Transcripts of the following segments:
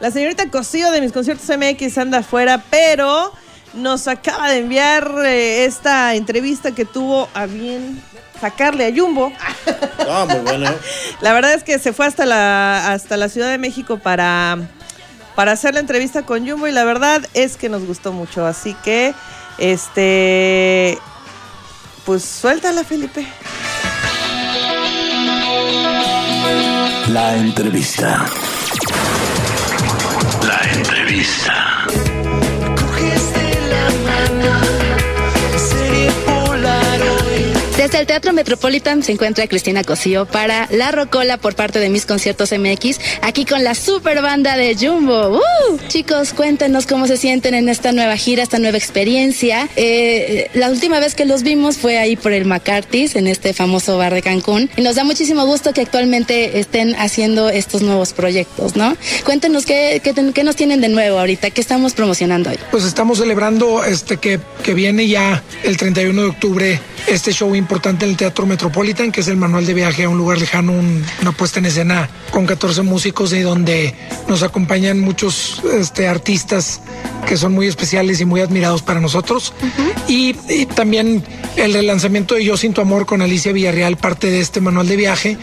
La señorita Cosío de mis conciertos MX anda afuera, pero nos acaba de enviar eh, esta entrevista que tuvo a bien sacarle a Jumbo. Ah, muy bueno. La verdad es que se fue hasta la, hasta la Ciudad de México para, para hacer la entrevista con Jumbo y la verdad es que nos gustó mucho. Así que, este, pues suéltala, Felipe. La entrevista. La entrevista. Desde el Teatro Metropolitan se encuentra Cristina Cosío para La Rocola por parte de mis conciertos MX, aquí con la super banda de Jumbo. ¡Uh! Chicos, cuéntenos cómo se sienten en esta nueva gira, esta nueva experiencia. Eh, la última vez que los vimos fue ahí por el McCarthy's, en este famoso bar de Cancún. Y nos da muchísimo gusto que actualmente estén haciendo estos nuevos proyectos, ¿no? Cuéntenos qué, qué, qué nos tienen de nuevo ahorita, qué estamos promocionando hoy. Pues estamos celebrando este que, que viene ya el 31 de octubre este show importante en el Teatro Metropolitan, que es el manual de viaje a un lugar lejano, un- una puesta en escena con 14 músicos y donde nos acompañan muchos este, artistas que son muy especiales y muy admirados para nosotros. y, y también el relanzamiento de Yo Sin Tu Amor con Alicia Villarreal, parte de este manual de viaje,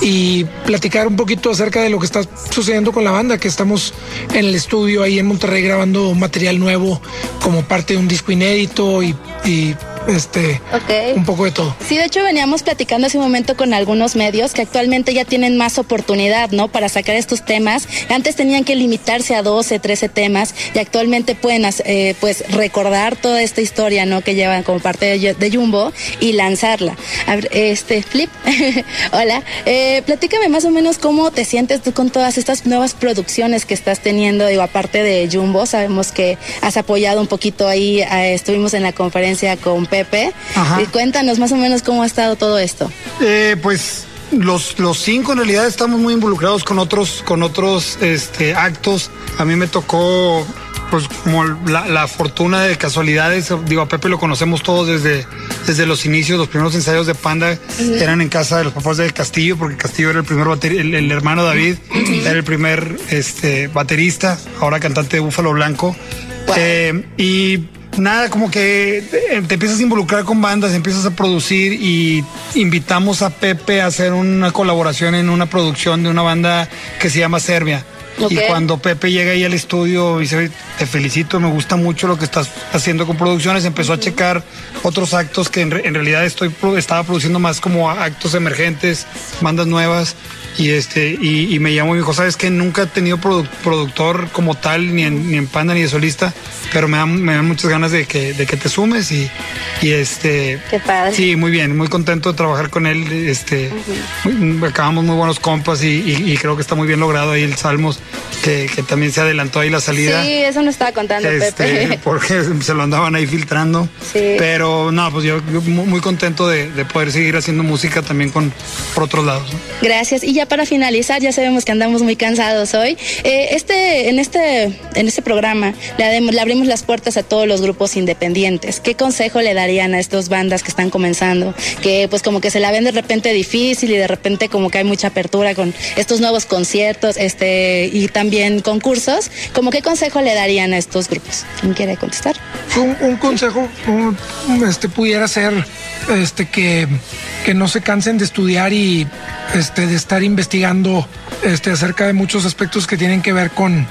y platicar un poquito acerca de lo que está sucediendo con la banda, que estamos en el estudio ahí en Monterrey grabando material nuevo como parte de un disco inédito y, y, este Ok. un poco de todo. Sí, de hecho veníamos platicando hace un momento con algunos medios que actualmente ya tienen más oportunidad, ¿no? Para sacar estos temas. Antes tenían que limitarse a 12, 13 temas y actualmente pueden eh, pues recordar toda esta historia, ¿no? Que llevan como parte de, de Jumbo y lanzarla. A ver, este, Flip, hola. Eh, platícame más o menos cómo te sientes tú con todas estas nuevas producciones que estás teniendo, digo, aparte de Jumbo, sabemos que has apoyado un poquito ahí, eh, estuvimos en la conferencia con Pepe. Ajá. Y cuéntanos más o menos cómo ha estado todo esto. Eh, pues los, los cinco en realidad estamos muy involucrados con otros, con otros este, actos. A mí me tocó pues como la, la fortuna de casualidades. Digo, a Pepe lo conocemos todos desde, desde los inicios, los primeros ensayos de Panda eran en casa de los papás del Castillo, porque Castillo era el primer bateri- el, el hermano David, era el primer este, baterista, ahora cantante de Búfalo Blanco. Eh, y nada, como que eh, te empiezas a involucrar con bandas, empiezas a producir y invitamos a Pepe a hacer una colaboración en una producción de una banda que se llama Serbia. Y cuando Pepe llega ahí al estudio y dice, "Oye, te felicito, me gusta mucho lo que estás haciendo con producciones, empezó a checar otros actos que en, re- en realidad estoy estaba produciendo más como actos emergentes, bandas nuevas. Y este, y, y me llamó y me dijo, sabes que nunca he tenido produ- productor como tal, ni en, ni en Panda ni de solista, pero me dan, me dan muchas ganas de que, de que te sumes y, y este Qué padre. Sí, muy bien, muy contento de trabajar con él. Este, muy- acabamos muy buenos compas y, y- y creo que está muy bien logrado ahí el Salmos, que, que también se adelantó ahí la salida. Sí, eso nos estaba contando Este, Pepe. porque se lo andaban ahí filtrando. Sí. Pero no, pues yo, muy, contento de, de poder seguir haciendo música también con por otros lados. ¿no? Gracias. Y ya para finalizar, ya sabemos que andamos muy cansados hoy. Eh, este, en este, en este programa le, le abrimos las puertas a todos los grupos independientes. ¿Qué consejo le darían a estas bandas que están comenzando? Que pues como que se la ven de repente difícil y de repente como que hay mucha apertura con estos nuevos conciertos, este, y también concursos. ¿Cómo qué consejo le darían a estos grupos? ¿Quién quiere contestar? Un, consejo este pudiera ser este que, que no se cansen de estudiar y este de estar investigando este acerca de muchos aspectos que tienen que ver con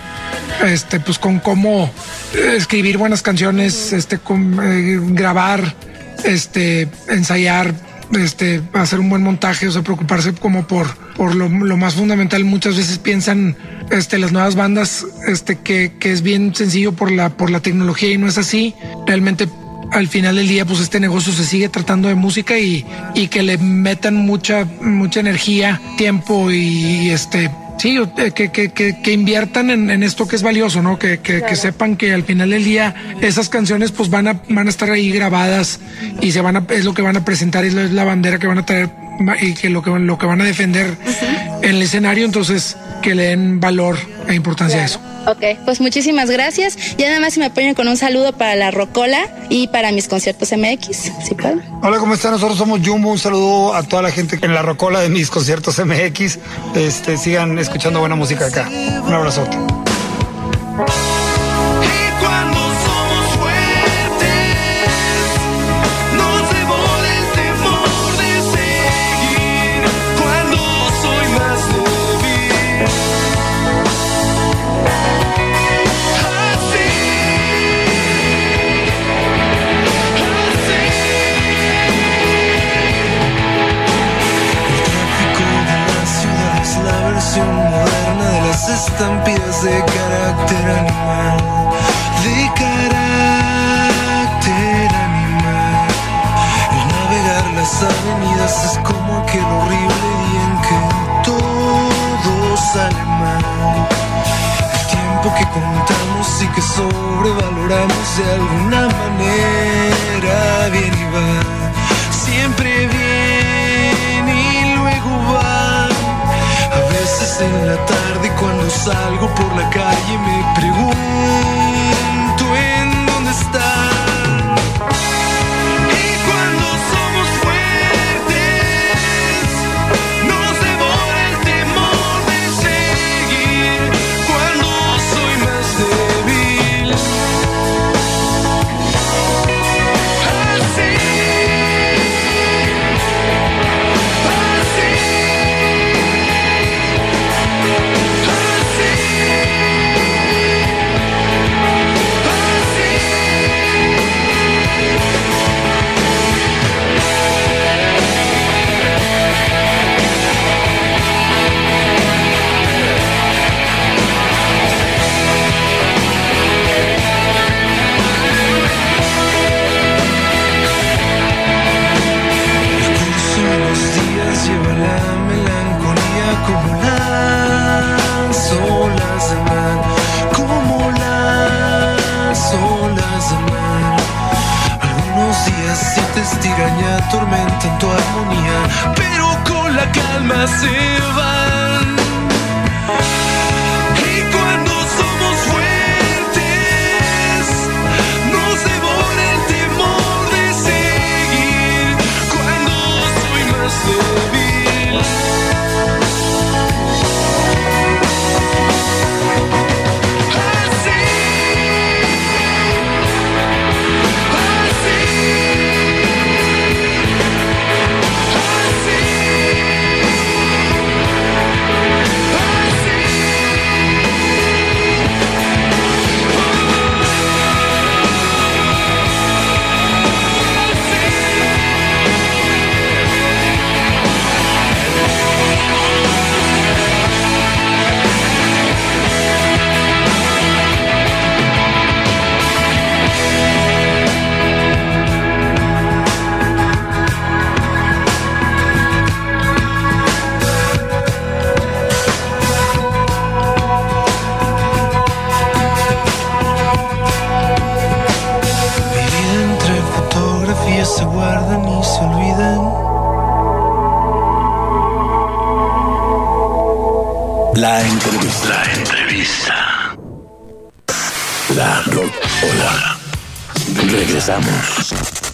este pues con cómo escribir buenas canciones, este con, eh, grabar, este ensayar este, hacer un buen montaje, o sea, preocuparse como por, por lo, lo más fundamental. Muchas veces piensan este, las nuevas bandas este, que, que es bien sencillo por la, por la tecnología y no es así. Realmente al final del día, pues este negocio se sigue tratando de música y, y que le metan mucha, mucha energía, tiempo y, este Sí, que, que, que, que inviertan en, en esto que es valioso, ¿no? Que, que, que sepan que al final del día esas canciones pues van a, van a estar ahí grabadas y se van a, es lo que van a presentar, es la, es la bandera que van a traer y que lo que, lo que van a defender en el escenario, entonces que le den valor e importancia a eso. Ok, pues muchísimas gracias. Y nada más si me apoyan con un saludo para la Rocola y para mis conciertos MX, si puedo. Hola, ¿cómo están? Nosotros somos Jumbo. Un saludo a toda la gente en la rocola de mis conciertos MX. Este, sigan escuchando buena música acá. Un abrazote. Las estampidas de carácter animal. De carácter animal. El navegar las avenidas es como aquel horrible día en que todo sale mal. El tiempo que contamos y que sobrevaloramos de alguna manera bien y va. Siempre bien y luego va. A veces en la tarde salgo por la calle como las olas mar. Algunos días sí te estiran y atormentan tu armonía, pero con la calma se van. Fotografías se guardan y se olvidan. La entrevista. La entrevista. La rocola. Regresamos.